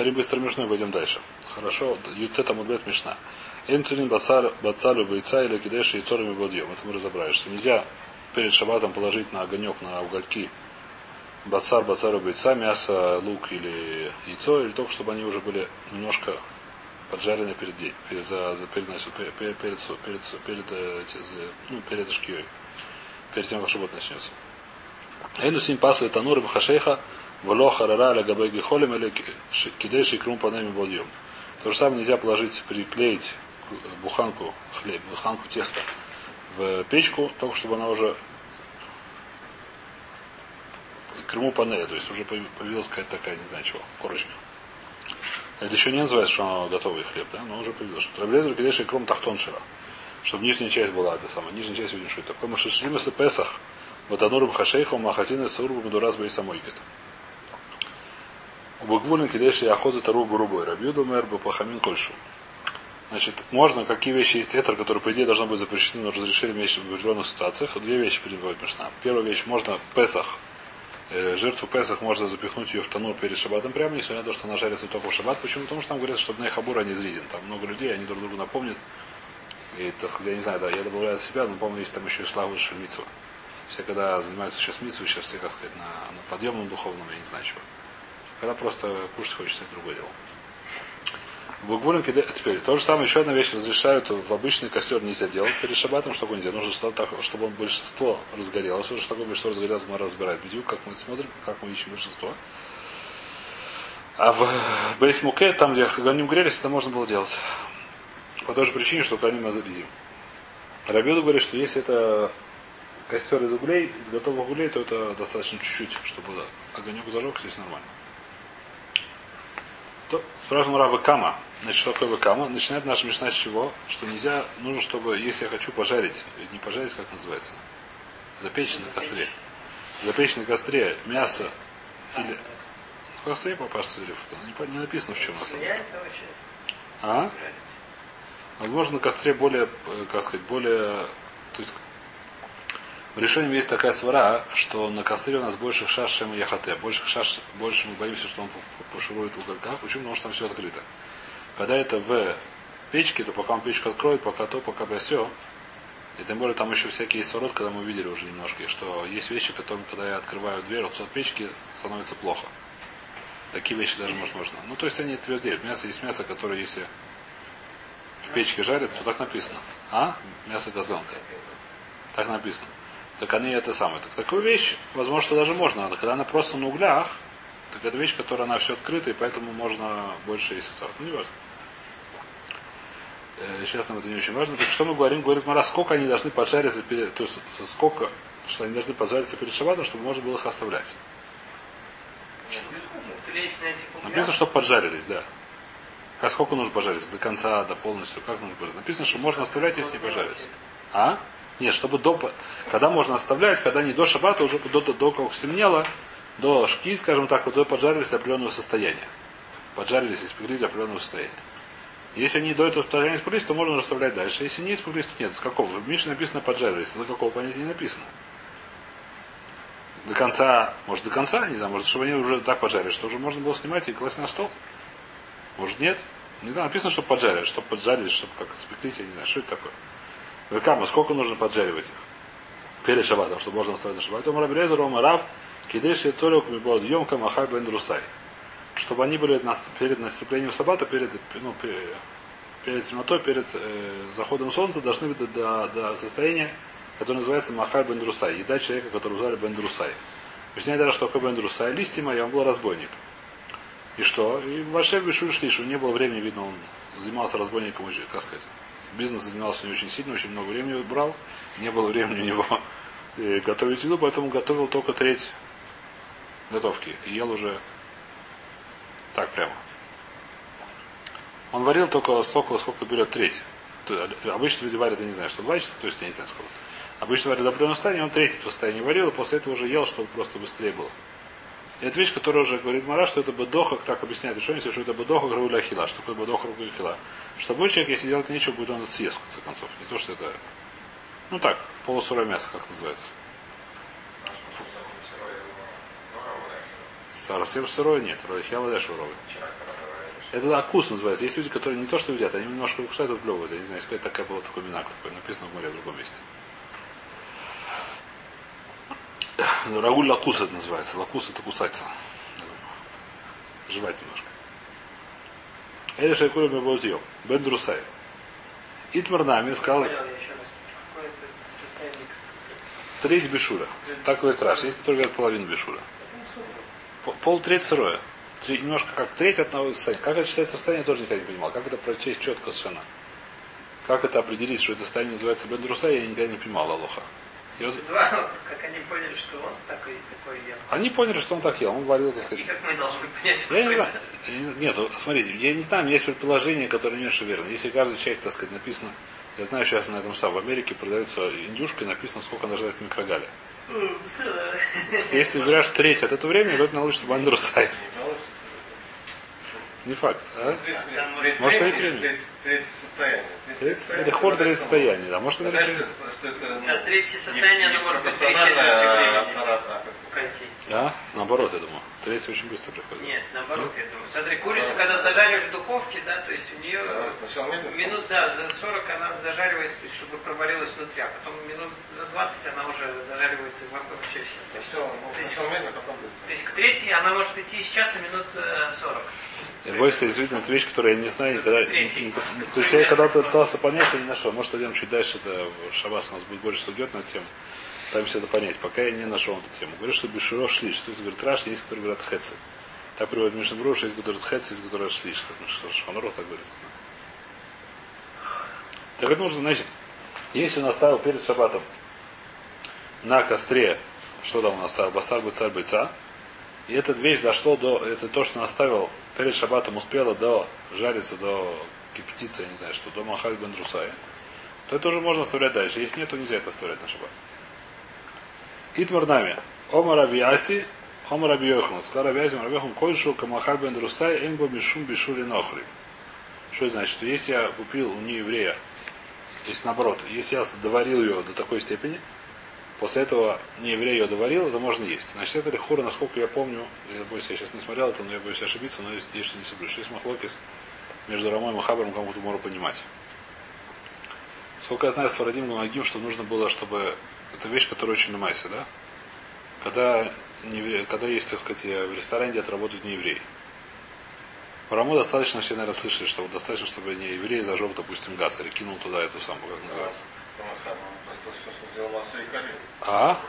Повторим быстро Мишну и пойдем дальше. Хорошо, Ютета Мудбет Мишна. Энтунин Бацар Бацалю Бойца или Кидеши и Торами Бодьем. Это мы разобрали, что нельзя перед шабатом положить на огонек, на угольки бацар, бацару бойца, мясо, лук или яйцо, или только чтобы они уже были немножко поджарены перед, перед, за, за, перед, перед, перед, перед, перед, э, ну, перед шкией, перед тем, как шабот начнется. Эйну сим пасли танур бхашейха, вло харара ля габай гихолем или кидеши крум панами бодьем. То же самое нельзя положить, приклеить буханку хлеб, буханку теста в печку, только чтобы она уже крему панель, то есть уже появилась какая-то такая, не знаю чего, корочка. Это еще не называется, что она готовый хлеб, да? Но уже появилось. Травлезер кидеши кром тахтоншира. Чтобы нижняя часть была эта самая. Нижняя часть видим, что такое. Машишлим и Песах. Ватануром хашейху махатин и саурбу мадураз бейсамойкет. Убагвулин кидеши охота тару грубой. Рабьюду мэр пахамин кольшу. Значит, можно, какие вещи есть тетр, которые, по идее, должны быть запрещены, но разрешили вещи в определенных ситуациях. Две вещи перебывает Мишна. Первая вещь, можно Песах, э, жертву Песах можно запихнуть ее в танур перед шабатом прямо, несмотря на то, что она жарится только в шаббат. Почему? Потому что там говорят, что на хабур они изрезен. Там много людей, они друг другу напомнят. И, так сказать, я не знаю, да, я добавляю от себя, но помню, есть там еще и славу Шельмицу. Все, когда занимаются сейчас митцвой, сейчас все, как сказать, на, на подъемном духовном, я не знаю чего. Когда просто кушать хочется, это другое дело. Бугвулин теперь то же самое, еще одна вещь разрешают в обычный костер нельзя делать перед шабатом, что нельзя. Нужно чтобы он большинство разгорелось. Уже что такое большинство разгорелось, мы разбираем. Бедю, как мы смотрим, как мы ищем большинство. А в Бейсмуке, там, где Ганим грелись, это можно было делать. По той же причине, что Ганим Азабизим. Рабиду говорит, что если это костер из углей, из готовых углей, то это достаточно чуть-чуть, чтобы огонек зажег, здесь нормально. То, спрашиваем Рава Кама. Значит, что такое выкама? Начинает наша мечта с чего? Что нельзя, нужно, чтобы, если я хочу пожарить, не пожарить, как называется? Запечь на костре. Запечь на костре мясо или... На костре попасть не, не написано в чем на самом деле. А? Возможно, на костре более, э, как сказать, более... То есть, в решении есть такая свара, что на костре у нас больше шаш, чем яхате. Больше шаш, больше мы боимся, что он пошурует в уголках. Почему? Потому что там все открыто. Когда это в печке, то пока он печку откроет, пока то, пока все. И тем более там еще всякие сворот, когда мы видели уже немножко, что есть вещи, которые, когда я открываю дверь, от печки становится плохо. Такие вещи даже может можно. Ну, то есть они твердеют. Мясо есть мясо, которое если в печке жарят, то так написано. А? Мясо козленка. Так написано. Так они это самое. Так такую вещь, возможно, что даже можно. Но когда она просто на углях, так это вещь, которая она все открыта, и поэтому можно больше есть сахар. Ну, не важно. Э, сейчас нам это не очень важно. Так что мы говорим? Говорит Мара, сколько они должны поджариться перед, то есть сколько, что они должны поджариться перед шабатом, чтобы можно было их оставлять. Написано, что поджарились, да. А сколько нужно пожариться? До конца, до полностью? Как нужно пожариться? Написано, что можно оставлять, если не пожариться. А? Нет, чтобы до... Когда можно оставлять, когда не до шабата, уже до, до, до как стемнело, до шки, скажем так, вот поджарились до определенного состояния. Поджарились, испеклись до определенного состояния. Если они до этого состояния испеклись, то можно расставлять дальше. Если не испеклись, то нет. С какого? В Мише написано поджарились. До какого понятия не написано. До конца, может до конца, не знаю, может, чтобы они уже так поджарили, что уже можно было снимать и класть на стол. Может нет? Не знаю, написано, что поджарили, чтобы поджарились, чтобы как спеклись, я не знаю, что это такое. Векама, сколько нужно поджаривать их? Перед шабатом, чтобы можно оставить на шаббат. Омар Абрезер, Омар Рав, Кидеш и Цолюк Мибод Йомка Махай Бен Русай. Чтобы они были перед наступлением саббата, перед, ну, перед темнотой, перед э, заходом солнца, должны быть до, до, до состояния, которое называется Махай Бен Русай. Еда человека, который звали Бен Русай. Объясняет даже, что такое Бен Русай. Листья мои, он был разбойник. И что? И Вашев Бешур Шлишу, не было времени, видно, он занимался разбойником, как сказать, бизнес занимался не очень сильно, очень много времени брал. Не было времени у него э, готовить еду, поэтому готовил только треть готовки. Ел уже так прямо. Он варил только столько, сколько берет треть. Обычно люди варят, я не знаю, что два часа, то есть я не знаю сколько. Обычно варят до определенного состояния, он третий состояние варил, и после этого уже ел, чтобы просто быстрее было. Это вещь, которая уже говорит Мара, что это бедоха, так объясняет решение, что это бедоха грауля хила. Что такое бедоха грауля хила? Что будет человек, если делать нечего, будет он это съест, в конце концов. Не то, что это, ну так, полусырое мясо, как называется. Совсем сырое нет. Ролихья вода шуровый. Это акус называется. Есть люди, которые не то что едят, они немножко кусают, отплевывают. Я не знаю, сказать, такая была такой минак такой. Написано в море в другом месте. Ну, Рагуль лакус это называется. Лакус это кусаться. Жевать немножко. Это шайкуля мебозьем. Бен Друсай. Итмар нами сказал, я треть бешура. Так говорит Раш. Есть, которые говорят половину бешура. По- Пол треть сырое. Три- немножко как треть одного состояния. Как это считается состояние, тоже никогда не понимал. Как это прочесть четко совершенно. Как это определить, что это состояние называется Бен Друсай, я никогда не понимал Алоха. И Два, как они поняли, что он такой, такой ел. они поняли, что он так ел. Он говорил, так И сказать, как мы должны понять, Я не знаю. Нет, смотрите, я не знаю, у меня есть предположение, которое не меньше верно. Если каждый человек, так сказать, написано, я знаю, сейчас на этом самом, в Америке продается индюшка, и написано, сколько она жрет в микрогале. Если говорят, что треть от этого времени, то это научится Бандурсай. Не факт, а? Может, треть времени. треть- состояния. Это хор это треть состояния, да. Может, это это, ну, На третье состояние оно может быть четверти а времени. а. А? Наоборот, я думаю. Третий очень быстро приходит. Нет, наоборот, я думаю. Смотри, курицу, когда зажариваешь в духовке, да, то есть у нее Да, медленно. минут, да, за 40 она зажаривается, то есть, чтобы проварилась внутри, а потом минут за 20 она уже зажаривается вообще все. То есть, Все, ну, то есть- сначала медленно, потом то есть к третьей она может идти сейчас и минут э, 40. Я больше действительно это вещь, которую я не знаю никогда. Третий. То есть я когда-то пытался понять, я не нашел. Может, пойдем чуть дальше, это в Шабас у нас будет больше судьет на эту тему. Пытаемся это понять. Пока я не нашел эту тему. Говорю, что Бешуро шли. Что это говорит Раш, есть, которые говорят Хецы. Так приводит Мишнабру, что есть, говорят Хецы, есть, которые шли. Что Шханров так говорит. Так это нужно, значит, если он оставил перед шабатом на костре, что там он оставил, басар бы царь бойца, и эта вещь дошло до, это то, что он оставил перед шабатом, успело до жариться, до кипятиться, я не знаю, что, до махаль бен Друсая, то это уже можно оставлять дальше. Если нет, то нельзя это оставлять на шаббат. Итмар нами. Ома Сказал Раби Аси, Раби Йохан, кольшу камахаль бен Друсай, энго мишум бишули нохри. Что значит? Что если я купил у нееврея, то есть наоборот, если я доварил ее до такой степени, После этого не еврей ее доварил, это можно есть. Значит, это лихура, насколько я помню, я боюсь, я сейчас не смотрел это, но я боюсь ошибиться, но здесь что не соблюдешь. Есть махлокис между Рамой и Хабаром, кому-то можно понимать. Сколько я знаю, с Фарадим Гамагим, что нужно было, чтобы... Это вещь, которая очень намайся, да? Когда, когда есть, так сказать, в ресторане, где работают не евреи. По Раму достаточно, все, наверное, слышали, что достаточно, чтобы не еврей зажег, допустим, газ или кинул туда эту самую, как называется. А?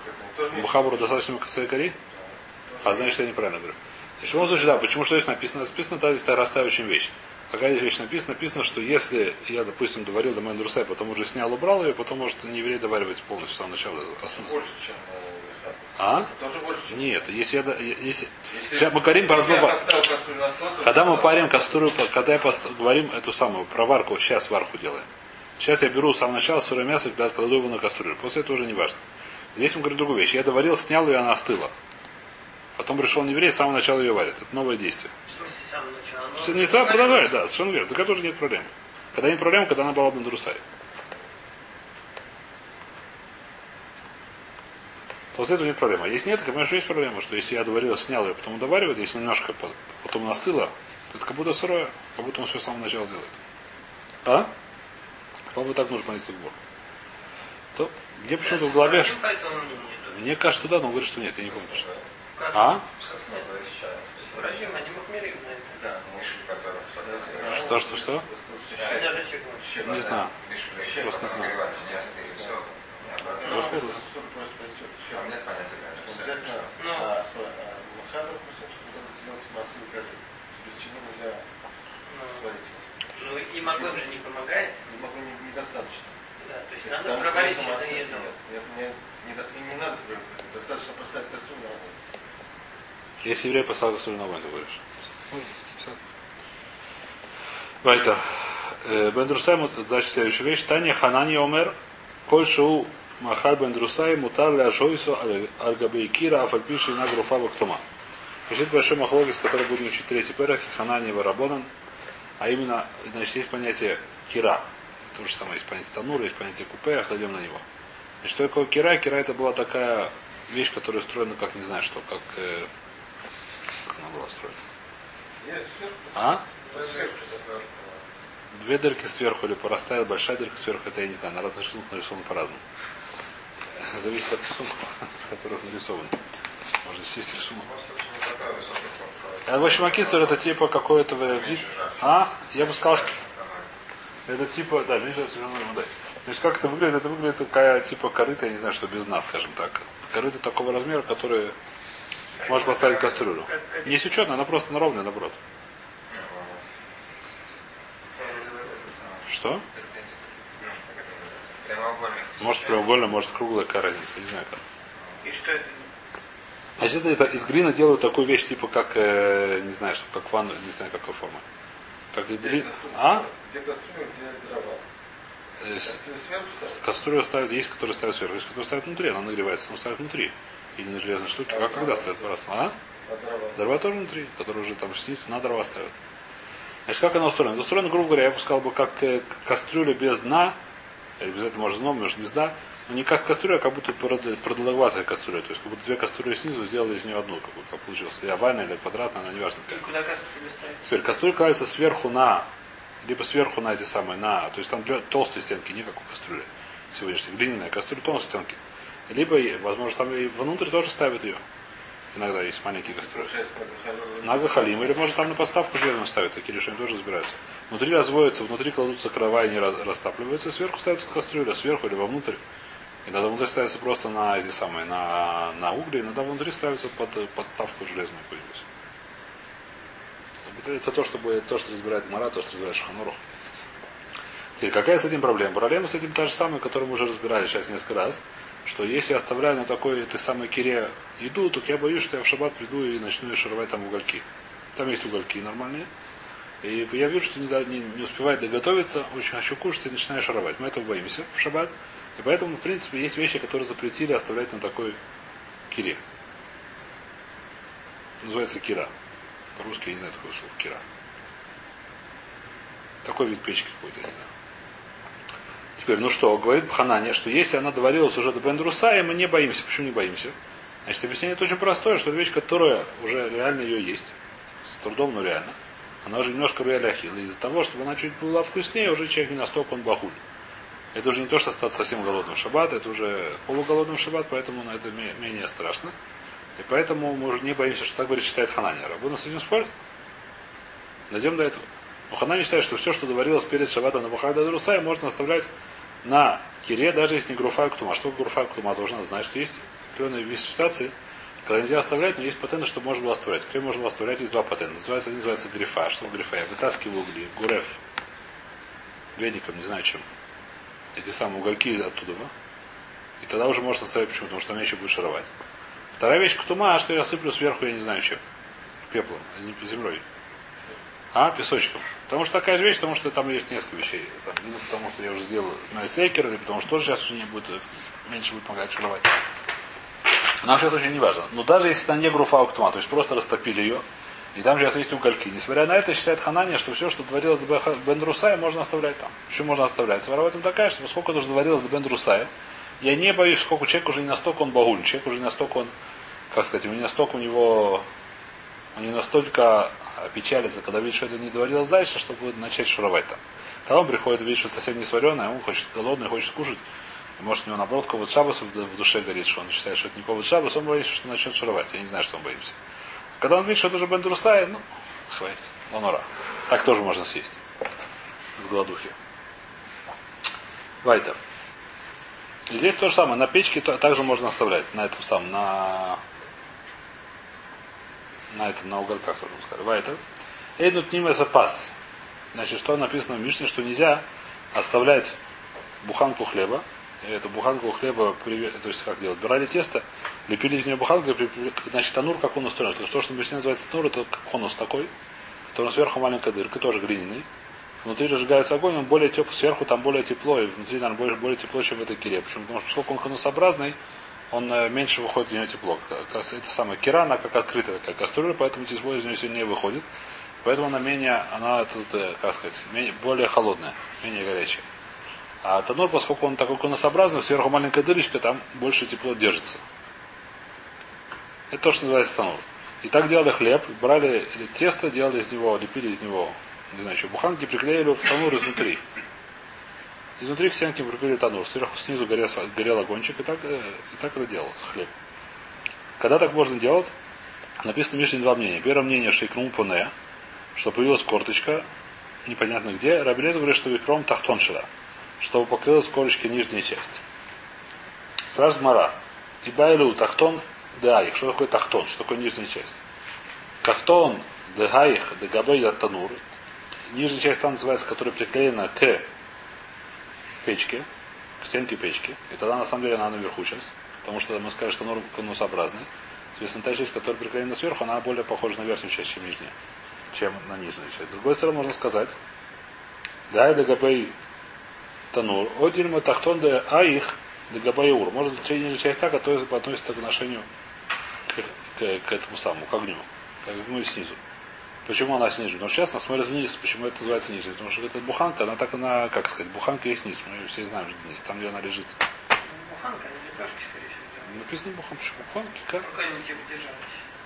Бухабуру достаточно косой кори? А значит, я неправильно говорю. Значит, в любом случае, да, почему что здесь написано? Написано, та здесь очень вещь. Какая здесь вещь написана? Написано, что если я, допустим, доварил до Мендурсай, потом уже снял, убрал ее, потом может не еврей доваривать полностью с самого начала. основ- больше, чем э. А? Тоже больше, Нет, если я... Если... Если- Сейчас мы говорим про то- Когда мы парим кастрюлю, когда я пост- говорим эту самую, про варку, сейчас варку делаем. Сейчас я беру с самого начала сырое мясо, когда кладу его на кастрюлю. После этого уже не важно. Здесь мы говорим другую вещь. Я доварил, снял ее, она остыла. Потом пришел еврей, с самого начала ее варит. Это новое действие. В смысле, с самого начала. Не стало продолжать, да, совершенно верно. Так это тоже нет проблем. Когда нет проблем, когда она была бы на. После этого нет проблемы. А Если нет, то, конечно, есть проблема, что если я доварил, снял ее, потом доваривает, если немножко по- потом она остыла, то это как будто сырое, как будто он все с самого начала делает. А? По-моему, так нужно понять Бог. То, мне почему-то в голове, мне кажется, да, но он говорит, что нет, я не помню. Как? А? Что, что, что? Не знаю. Просто не знаю. Нет понятия, конечно. Обязательно допустим, сделать и карри. Без чего нельзя Ну. Ну и могу же не помогает. Не могу, не- недостаточно. Да, то есть надо что проварить это это масса- еду. Нет, нет, не- не до- и не надо. Достаточно поставить кастрюлю на огонь. Если еврей послал кастрюлю на огонь, ты говоришь. Вайтер. Э, Бен Друсай, мут- значит, следующая вещь. Таня Ханани Омер, Коль Шоу Махаль Бен Друсай, Мутар Ля Жойсу Альгабей Кира, Афальпиши на Груфава Ктума. Значит, большой махлогис, который будем учить третий перах, Ханани Варабонан. А именно, значит, есть понятие кира. То же самое, есть понятие танура, есть понятие купе, дойдем на него. Значит, что такое кира? Кира это была такая вещь, которая устроена, как не знаю что, как, э, как она была устроена. А? Две дырки сверху или порастает, большая дырка сверху, это я не знаю, на разных рисунках нарисовано по-разному. Зависит от рисунков, которых нарисованы. Может, здесь есть рисунок. А в общем, акистор это типа какой-то вид. А? Я бы сказал, что это типа, да, меньше модель. То есть как это выглядит? Это выглядит такая типа корыта, я не знаю, что без нас, скажем так. Корыта такого размера, который может поставить кастрюлю. Не сечетная, она просто на ровная, наоборот. Что? Может прямоугольно, может круглая, какая разница, не знаю как. И что это? А если это из глины делают такую вещь, типа как, э, не знаю, что, как ванну, не знаю какой формы. Как из глины. А? Где кастрюля, где дрова. Э? Кастрюлю ставят, есть, которые ставят сверху, есть, которые ставят внутри, она нагревается, но ставят внутри. Или на железной штуке. А когда ставят по-разному? А? А дрова? Дрова тоже внутри, которые уже там снизу на дрова ставят. Значит, как она устроена? Это устроено, грубо говоря, я бы сказал бы, как э, кастрюля без дна, или без этого может без дна, но не как кастрюля, а как будто прод- продолговатая кастрюля. То есть, как будто две кастрюли снизу сделали из нее одну, как, как получилось. Или овальная, или квадратная, она не важно И какая. куда кастрюлю ставить? Теперь кастрюля кладется сверху на, либо сверху на эти самые, на, то есть там две толстые стенки, не как у кастрюли сегодняшней, глиняная кастрюля, толстые стенки. Либо, и, возможно, там и внутрь тоже ставят ее. Иногда есть маленькие кастрюли. На Гахалим, или может там на поставку железную ставят, такие решения тоже разбираются. Внутри разводятся, внутри кладутся крова и не растапливаются, сверху ставится кастрюля, сверху или вовнутрь. Иногда внутри ставится просто на эти самые, на, на угли, иногда внутри ставится под подставку железную какую-нибудь. Это, это то, чтобы, то, что разбирает Мара, то, что разбирает Шаханорух. Теперь, какая с этим проблема? Проблема с этим та же самая, которую мы уже разбирали сейчас несколько раз, что если я оставляю на такой этой самой кире еду, то я боюсь, что я в шаббат приду и начну шаровать там угольки. Там есть угольки нормальные. И я вижу, что не, не, не успевает доготовиться, очень хочу кушать и начинаю шаровать. Мы этого боимся в шаббат. И поэтому, в принципе, есть вещи, которые запретили оставлять на такой кире. Называется кира. По-русски я не знаю такого слова. Кира. Такой вид печки какой-то, я не знаю. Теперь, ну что, говорит Бханане, что если она доварилась уже до Бендруса, и мы не боимся. Почему не боимся? Значит, объяснение очень простое, что вещь, которая уже реально ее есть. С трудом, но реально. Она уже немножко ахилла. Из-за того, чтобы она чуть была вкуснее, уже человек не настолько он бахуль. Это уже не то, что стать совсем голодным шаббат, это уже полуголодным шаббат, поэтому на это ме- менее страшно. И поэтому мы уже не боимся, что так говорит, считает Ханани. Рабуна с этим спорит? Дойдем до этого. Но Ханани считает, что все, что доварилось перед шаббатом на Бухайда Друсай, можно оставлять на кире, даже если не груфа ктума. Что груфа ктума должна знать, что есть определенные вид ситуации, когда нельзя оставлять, но есть патенты, что можно было оставлять. Крем можно было оставлять, есть два патента. Называется, один называется грифа. Что грифа? Я вытаскиваю угли, гуреф, веником, не знаю чем. Эти самые угольки из оттуда. да? И тогда уже можно оставить почему, потому что там еще будет шаровать. Вторая вещь ктума, что я сыплю сверху, я не знаю чем. Пеплом, а не землей. А, песочком. Потому что такая вещь, потому что там есть несколько вещей. Там, либо потому что я уже сделал на сейкер, или потому что тоже сейчас уже не будет, э, меньше будет помогать шаровать. Нам сейчас очень не важно. Но даже если это не груфа уктума, то есть просто растопили ее, и там сейчас есть угольки. Несмотря на это, считает Ханания, что все, что творилось до Бендрусая, можно оставлять там. Почему можно оставлять? Свара в этом такая, что поскольку это уже заварилось до Бендрусая, я не боюсь, сколько человек уже не настолько он багуль, человек уже не настолько он, как сказать, не настолько у него, он не настолько печалится, когда видит, что это не доварилось дальше, чтобы начать шуровать там. Когда он приходит, видит, что совсем не сваренное, он хочет голодный, хочет кушать, может у него наоборот ковод шабас в душе горит, что он считает, что это не ковод шабас, он боится, что начнет шуровать. Я не знаю, что он боится. Когда он видит, что это уже бендурсай, ну, хватит, лонора. Так тоже можно съесть. С голодухи. Вайтер. Здесь то же самое. На печке также можно оставлять. На этом самом, на на этом, на уголках тоже мы сказали. Вайтер. Эйнут ниме запас. Значит, что написано в Мишне, что нельзя оставлять буханку хлеба. Эту буханку хлеба, то есть как делать? Брали тесто, лепили из нее буханку, значит, танур, как он устроен. То, что в Мишне называется танур, это конус такой, который сверху маленькая дырка, тоже глиняный. Внутри разжигается огонь, он более теплый, сверху там более тепло, и внутри, наверное, более, более тепло, чем в этой кире. Почему? Потому что поскольку он конусообразный, он э, меньше выходит из него тепло. Это самая кира, она как открытая такая кастрюля, поэтому тепло из нее сильнее выходит. Поэтому она менее, она тут, э, как сказать, менее, более холодная, менее горячая. А танур, поскольку он такой конусообразный, сверху маленькая дырочка, там больше тепло держится. Это то, что называется танур. И так делали хлеб, брали тесто, делали из него, лепили из него не знаю, еще буханки приклеили в танур изнутри. Изнутри к стенке приклеили танур, сверху снизу горел, горел огончик, и так, э, и так это делалось, хлеб. Когда так можно делать? Написано Мишне два мнения. Первое мнение шейкрум поне, что появилась корточка, непонятно где. Рабелез говорит, что викром тахтоншила, чтобы покрылась корочки нижняя часть. Спрашивает Мара. И байлу тахтон даих. Что такое тахтон? Что такое нижняя часть? Тахтон дегаих дегабей танур. Нижняя часть там называется, которая приклеена к печке, к стенке печки. И тогда на самом деле она наверху сейчас. Потому что мы скажем, что норм конусообразный. Соответственно, та часть, которая приклеена сверху, она более похожа на верхнюю часть, чем нижняя, чем на нижнюю часть. С другой стороны, можно сказать, да, дагабей танур, одельма тахтон де аих дагабей ур. Может быть, нижняя часть та, которая относится к отношению к, к, к этому самому, к огню. К огню снизу. Почему она снизу? Потому что сейчас она смотрит вниз. Почему это называется ниже? Потому что эта буханка, она так она, как сказать, буханка есть низ. Мы все знаем, что низ. Там, где она лежит. Буханка, не лепешки, скорее всего. Написано буханка. Буханки? Как? Держались.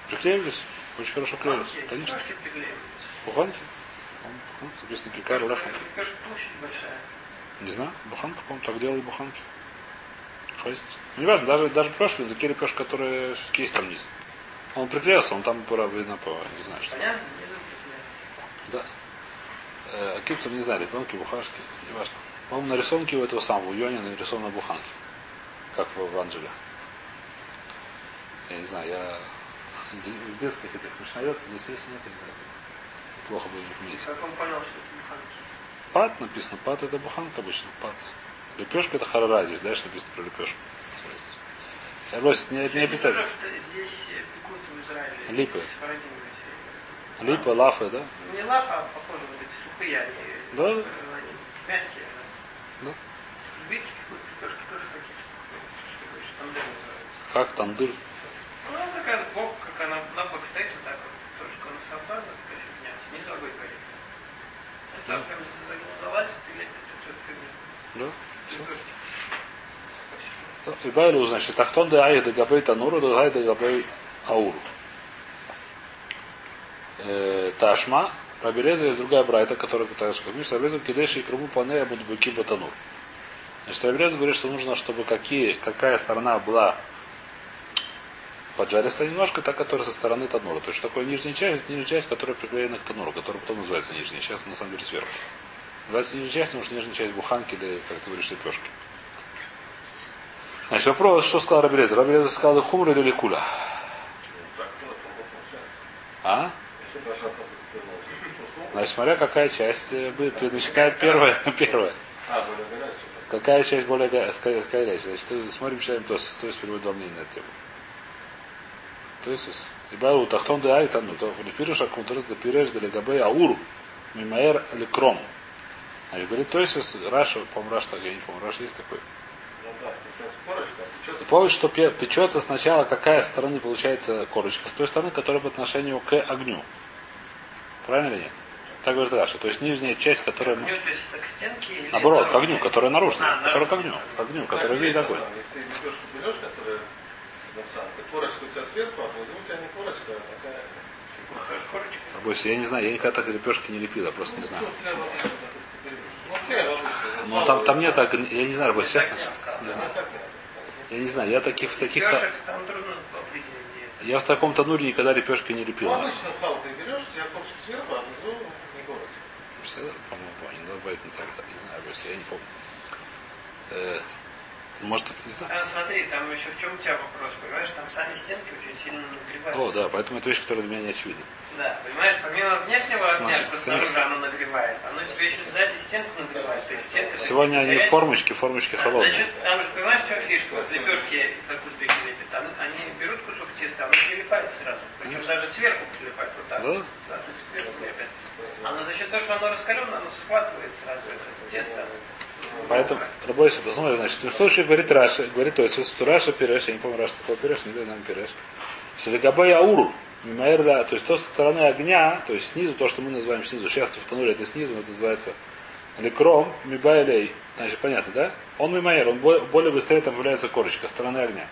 Приклеились? Очень хорошо клеились. Буханки, Конечно. Буханки? Буханки. Написано кикар леха. Лепешка площадь большая. Не знаю. Буханка, по-моему, так делали буханки. Хватит. Ну, не важно, даже, даже лепешки, такие лепешки, которые все-таки есть там низ. Он приклеился, он там пора видно по, не знаю, что. Понятно? Да. Э, Киптор не знаю, ребенки, бухарские, не важно. По-моему, на рисунке у этого самого, у Йони нарисована буханки. Как в, в Анджеле. Я не знаю, я в детских этих мишнает, здесь есть нет, я не знаю. Плохо их иметь. Как он понял, что? Пат написано, пат это буханка обычно, пат. Лепешка это харара, здесь дальше написано про лепешку. Бросит, не, не обязательно. Э. Липы. Липа, лафы, да? Не лафа, а похоже, вот эти сухие, они, Да. э, они мягкие. Да. Битки пекут, лепешки тоже такие. Тандыр называется. Как тандыр. Ну, такая бок, как она на бок стоит, вот так вот, тоже конусообразная такая фигня, снизу огонь горит. Эту фигню. Да? Лепешки. И Байлу, значит, Тахтон де Айх де Габей Тануру, де Гай де Габей Ауру. Э, Ташма, Рабелеза есть другая брайта, которая пытается сказать, что Рабелеза кидеши и круму пане будут быки батанур. Значит, Рабелеза говорит, что нужно, чтобы какие, какая сторона была поджаристая немножко, та, которая со стороны танура. То есть, такое нижняя часть, это нижняя часть, которая приклеена к тануру, которая потом называется нижняя. Сейчас на самом деле сверху. Называется нижняя часть, потому что нижняя часть буханки или, как ты говоришь, лепешки. Значит, вопрос, что сказал Рабелеза? Рабелеза сказал хумра или ликуля? А? Значит, смотря какая часть э, будет, начинает первая, первая. Какая часть более какая горячая? Значит, смотрим, читаем Тосис. То есть переводит два на эту тему. То есть, и бару тахтон да ай там, то не пируш, а кунтрас да пиреш да легабей ауру. Мимаэр или кром. А говорит, то есть, Раша, по-моему, Раша, так, я не помню, Раша есть такой. Ну а. Ты помнишь, что пе- печется сначала какая стороны получается корочка? С той стороны, которая по отношению к огню. Правильно или нет? Так говорит Раша. То есть нижняя часть, которая... Огню, то есть к стенке или Наоборот, к огню, которая наружная. А, которая к огню. К огню, которая видит огонь. Если ты лепешку берешь, которая корочка у тебя сверху, а внизу у тебя не корочка, а такая... Тоже корочка. Бойся, я не знаю, я никогда так лепешки не лепил, я просто не знаю. Ну, обычно. Ну, обычно. Но там, там нет, я не знаю, Бойся, честно, не Ну, знаю. Я не знаю, я таких в таких Лепешек там трудно я в таком тануре никогда лепешки не Ну, лепил. обычно хал ты берешь, у тебя корочка сверху, а внизу не корочка. Всегда, по-моему, не надо говорить не так, не знаю, я не помню. Может, не знаю. А, смотри, там еще в чем у тебя вопрос, понимаешь? Там сами стенки очень сильно нагреваются. О, да, поэтому это вещь, которая для меня не очевидна. Да, понимаешь, помимо внешнего огня, что снаружи оно нагревает, оно тебе еще сзади стенку нагревает. То есть стенка Сегодня они горячая. формочки, формочки холодные. Значит, там же понимаешь, в чем фишка? Вот лепешки, как узбеки лепят, там они берут кусок теста, оно прилипает сразу. Причем даже сверху прилипает вот так. Да? Да, то есть сверху лепят. Оно за счет того, что оно раскаленное, оно схватывает сразу это тесто. Поэтому, работайте, ты смотри, значит, в случае говорит Раша, говорит то есть, что Раша пиреш, я не помню, Раша такой пиреш, не знаю, нам пиреш. Шелегабей аур, мимаэрда, то есть то со стороны огня, то есть снизу, то, что мы называем снизу, сейчас в Тануре это снизу, это называется лекром, мибайлей, значит, понятно, да? Он мимаэр, он бо- более быстрее там появляется корочка, стороны огня.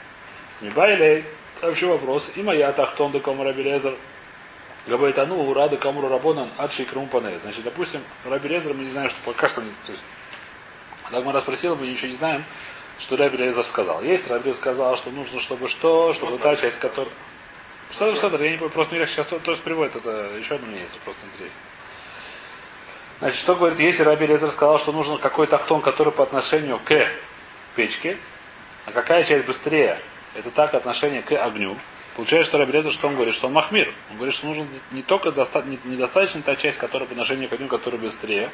Мибайлей, следующий вопрос, и моя тахтон де комара белезер, Говорит, а ну, урады камуру рабонан, адши крому пане. Значит, допустим, Раби мы не знаем, что пока что... То есть, Дагмара спросила, мы ничего не знаем, что Раби Лезер сказал. Есть, Раби сказал, что нужно, чтобы что, чтобы та часть, которая... Садр, Садр, я не понимаю, просто мне сейчас тоже приводит, это еще одно мнение, просто интересно. Значит, что говорит, если Раби Лезер сказал, что нужен какой-то ахтон, который по отношению к печке, а какая часть быстрее? Это так отношение к огню. Получается, что Раби Лезер, что он говорит? Что он махмир. Он говорит, что нужно не только доста... недостаточно та часть, которая по отношению к огню, которая быстрее.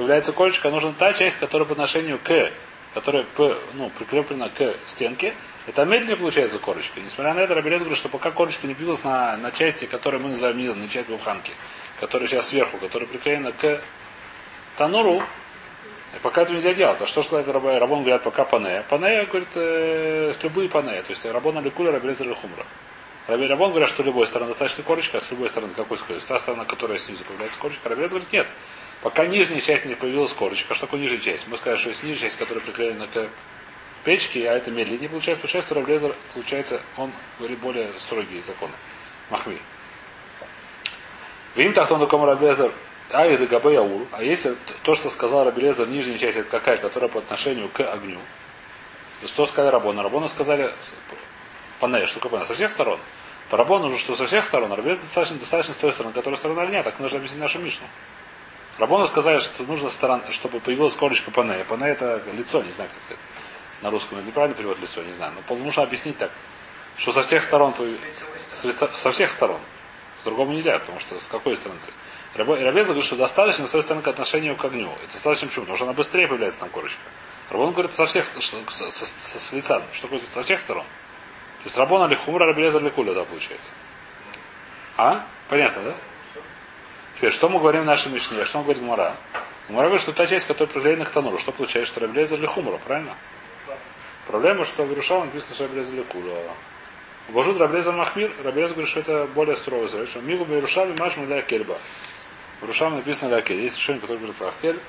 Появляется колечко, а нужна та часть, которая по отношению к, которая ну, прикреплена к стенке. Это медленнее получается корочка. Несмотря на это, Раби Лезер говорит, что пока корочка не билась на, на части, которые мы называем низом, на часть буханки которая сейчас сверху, которая приклеена к тануру, пока это нельзя делать. А что что Рабон говорят пока пане? Пане говорит э, любые пане. То есть Рабон Аликуля, Рабелезер Хумра. Раби Рабон говорят, что любой стороны достаточно корочка, а с любой стороны какой скорость? Та сторона, которая снизу появляется корочка. Рабелез говорит, нет. Пока нижняя часть не появилась корочка. А что такое нижняя часть? Мы скажем, что есть нижняя часть, которая приклеена к печке, а это медленнее получается. Получается, что Рабелезер, получается, он говорит более строгие законы. Махви. Вим тахтон кому Рабелезер Айда Габе Яур, а если то, что сказал Рабелезер, нижняя часть, это какая, которая по отношению к огню, то что сказали Рабона? Рабона сказали Пане, что такое Со всех сторон. По Рабону уже что со всех сторон, Рабелезер достаточно, достаточно с той стороны, которая сторона огня, так нужно объяснить нашу Мишну. Рабону сказали, что нужно сторон, чтобы появилась корочка Пане. Пане это лицо, не знаю, как сказать. На русском это неправильно перевод лицо, не знаю. Но нужно объяснить так, что со всех сторон, со всех сторон. По-другому нельзя, потому что с какой стороны? Рабез говорит, что достаточно с той стороны к отношению к огню. Это достаточно почему? Потому что она быстрее появляется там корочка. Рабон говорит со всех что, со, со, со, с лица. Что такое со всех сторон? То есть Рабон или Хумра, Рабелеза или Куля, да, получается. А? Понятно, да? Теперь, что мы говорим в нашей Мишне? Что он говорит Мара? Мара говорит, что та часть, которая приклеена к Тануру, что получается, что Рабелеза или Хумра, правильно? Проблема, что в Иерушалам написано, что Рабелеза или Куля. Божут Раблеза Махмир, Раблеза говорит, что это более строго. Что Мигу Берушами Машма для Кельба. В Рушам написано Лякель. Есть решение, которое говорит Лакель.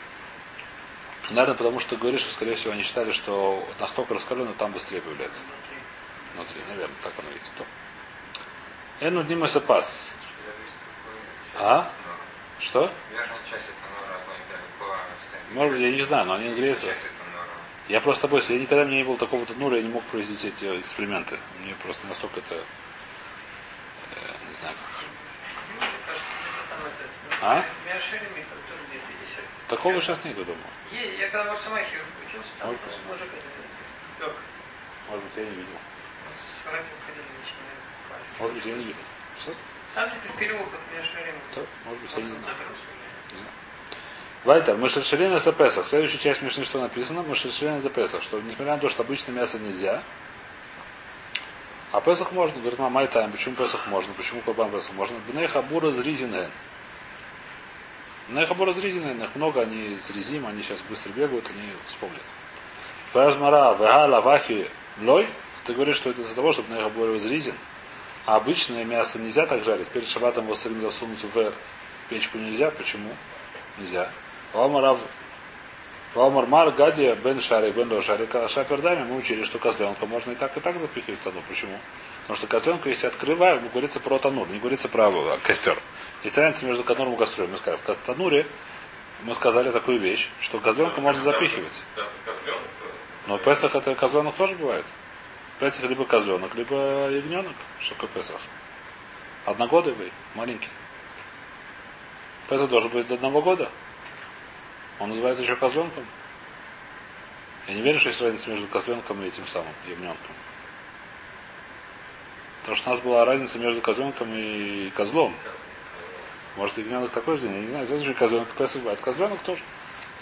Наверное, потому что говорит, что, скорее всего, они считали, что настолько раскаленно там быстрее появляется. Внутри, наверное, так оно и есть. Эну днима сапас. А? Что? Может быть, я не знаю, но они английцы. Я просто с тобой, я никогда мне не было такого тонура, я не мог произвести эти эксперименты. Мне просто настолько это, э, не знаю А? Такого сейчас нету дома. Я когда в Арсамахе учился, там Может быть. мужик лег. Может быть, я не видел. С ходили. Может быть, я не видел. Что? Там где-то в переулках Миашарим. То, может быть, я не знаю. Вайтер, Мышельшелина за Песах. Следующая часть Мишны, что написано, Мышельшелина за Песах, что несмотря на то, что обычно мясо нельзя, а Песах можно, говорит, мама, тайм, почему Песах можно, почему Курбан Песах можно? Бнеха бура зризинен. Бнеха бура зризинен, их много, они из резим, они сейчас быстро бегают, они вспомнят. Пазмара, вега, лавахи, лой, ты говоришь, что это из-за того, что Бнеха бура зризин, а обычное мясо нельзя так жарить. Перед шабатом его засунуть в печку нельзя. Почему? Нельзя. Валмарав Валмар Мар Гадия Бен Шарик Бен Шарик Шапердами мы учили, что козленка можно и так, и так запихивать в танур. Почему? Потому что козленка, если открываем, говорится про танур, не говорится про а, костер. Есть разница между тануром и кострой. Мы сказали, в тануре мы сказали такую вещь, что козленка можно запихивать. Но Песах это козленок тоже бывает. Песах либо козленок, либо ягненок. Что такое Песах? Одногодовый, маленький. Песах должен быть до одного года. Он называется еще козленком. Я не верю, что есть разница между козленком и этим самым ягненком. Потому что у нас была разница между козленком и козлом. Может, ягненок такой же день, я не знаю. Здесь же козленок, бывает. Козленок тоже.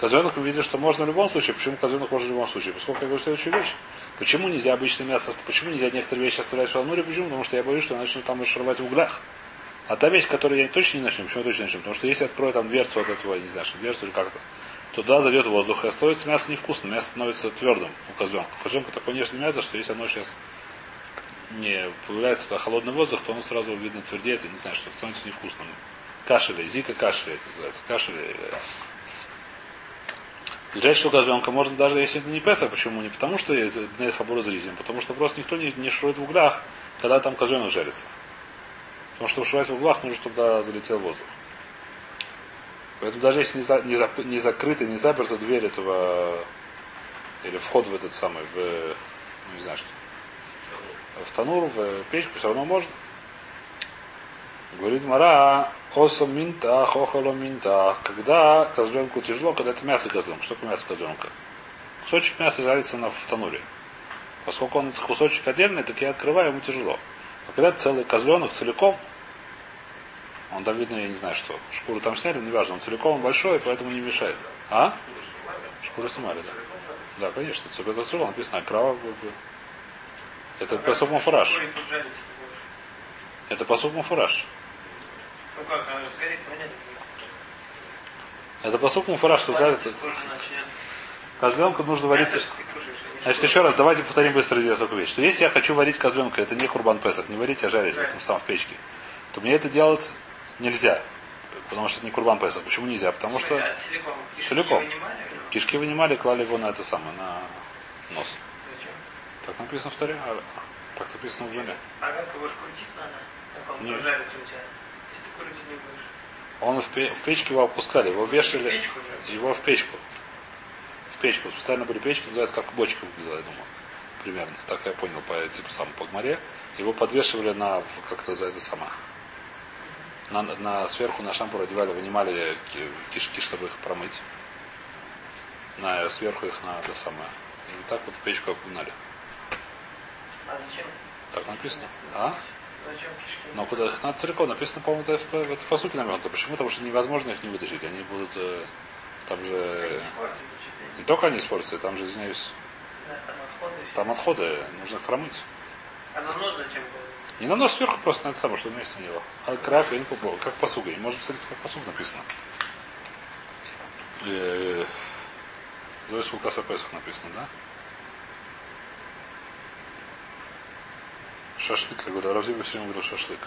Козленок видели, что можно в любом случае. Почему козленок можно в любом случае? Поскольку я говорю следующую вещь. Почему нельзя обычное мясо, почему нельзя некоторые вещи оставлять в шалнуре? Почему? Потому что я боюсь, что начну там шарвать в углях. А та вещь, которую я точно не начну, почему я точно не начну? Потому что если открою там дверцу от этого, не знаю, что дверцу или как-то, туда зайдет воздух, и остается мясо невкусным, мясо становится твердым у козленка. У козленка такое нежное мясо, что если оно сейчас не появляется туда холодный воздух, то оно сразу видно твердеет, и не знаю, что становится невкусным. Кашель, зика кашель, это называется. Кашель. Что козленка можно даже если это не песа, почему? Не потому, что есть хабура зризим, потому что просто никто не, не шурует в углях, когда там козленок жарится. Потому что вышивать в углах нужно, чтобы туда залетел воздух. Поэтому даже если не, за, не, зап- не закрыта, не заперта дверь этого, или вход в этот самый, в, ну, не знаю что, в танур, в печку, все равно можно. Говорит Мара, осом минта, хохоло минта. Когда козленку тяжело, когда это мясо козленка. Что такое мясо козленка? Кусочек мяса жарится на, в тануре. Поскольку он кусочек отдельный, так я открываю, ему тяжело. А когда целый козленок целиком, он там видно, я не знаю что. Шкуру там сняли, неважно, он целиком он большой, поэтому не мешает. А? Шкуру снимали, да. Да, конечно. Это целиком написано, крава. Это тут жарить не будешь. Это посуд муфураж. Ну как, она же сгорит, понятно. Это посуд муфураж, что начнет. Козленка нужно варить. Значит, еще раз, давайте повторим быстро такую вещь. Что если я хочу варить козленка, это не курбан песах, не варить, а жарить в этом самом в печке, то мне это делать нельзя. Потому что это не курбан песах. Почему нельзя? Потому что А, целиком. Кишки вынимали? кишки вынимали, клали его на это самое, на нос. Зачем? Так написано в таре, а так написано в жене. А как его ж крутить надо? Как он Нет. жарится у тебя? Если ты крутить не будешь. Он в, пе- в печке его опускали, его вешали, Печку же. его в печку. В печку. Специально были печки, называется как бочка выглядела, я думаю. Примерно. Так я понял по типа самому по гмаре. Его подвешивали на как-то за это сама. На, на- сверху на шампур одевали, вынимали ки- кишки, чтобы их промыть. На, сверху их на это самое. И вот так вот в печку окунали. А зачем? Так написано. А? Но куда их надо целиком? Написано, по-моему, это в, это в посуке наверное. Почему? Потому что невозможно их не вытащить. Они будут э, там же... Они. Не только они испортятся, там же, извиняюсь, Да, там отходы. там отходы, нужно их промыть. А на нос зачем было? Не на нос сверху просто на это самое, что вместе него. А краф, я не помню, как посуга. Можно посмотреть, как посуга написано. Э, Зоя Скулкаса Песах написано, да? Шашлык, я говорю, Равзиба все время говорил шашлык.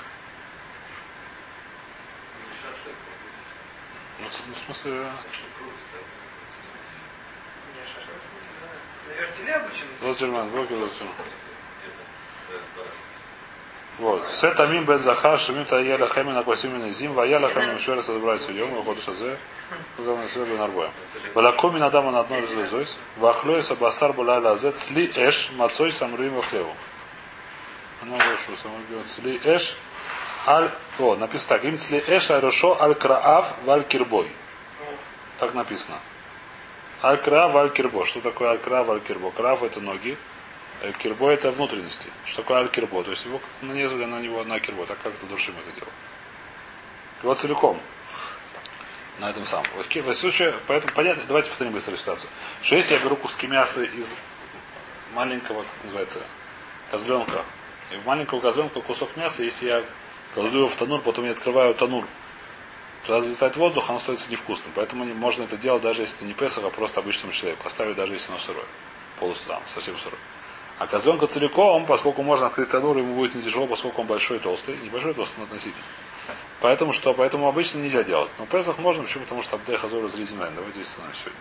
Ну, в- ну, в смысле. На? Лотельман, Бокер, Лотельман. Вот. Сет амим бен захар, шумим та ела хемин аквасимин зим, ваяла хемин швера садбрайцу йом, выходу шазе, когда мы себе нарбоем. Валакуми надама на одной железойс, вахлой сабасар буляла азе, цли эш, мацой самруим вахлеву. Оно вышло, самое цли эш, аль, о, написано так, им цли эш, арошо, аль краав, валь кирбой. Так написано. Аль-кра, валь-кирбо. Что такое аль-кра, валь-кирбо? Крав это ноги, э, кирбо это внутренности. Что такое аль-кирбо? То есть его нанизали на него на кирбо, так как это душим это дело. Его целиком. На этом самом. В случае, поэтому понятно, давайте повторим быстро ситуацию. Что если я беру куски мяса из маленького, как называется, козленка, и в маленького козленка кусок мяса, если я кладу его в танур, потом я открываю танур, Туда залетает воздух, оно становится невкусным. Поэтому можно это делать, даже если это не Песах, а просто обычному человеку. Поставить, даже если оно сырое. Полностью там, совсем сырое. А козленка целиком, поскольку можно открыть танур, ему будет не тяжело, поскольку он большой и толстый. Небольшой и толстый, но относительно. Поэтому что? Поэтому обычно нельзя делать. Но Песах можно, почему? Потому что Абдей Хазор Давайте остановимся сегодня.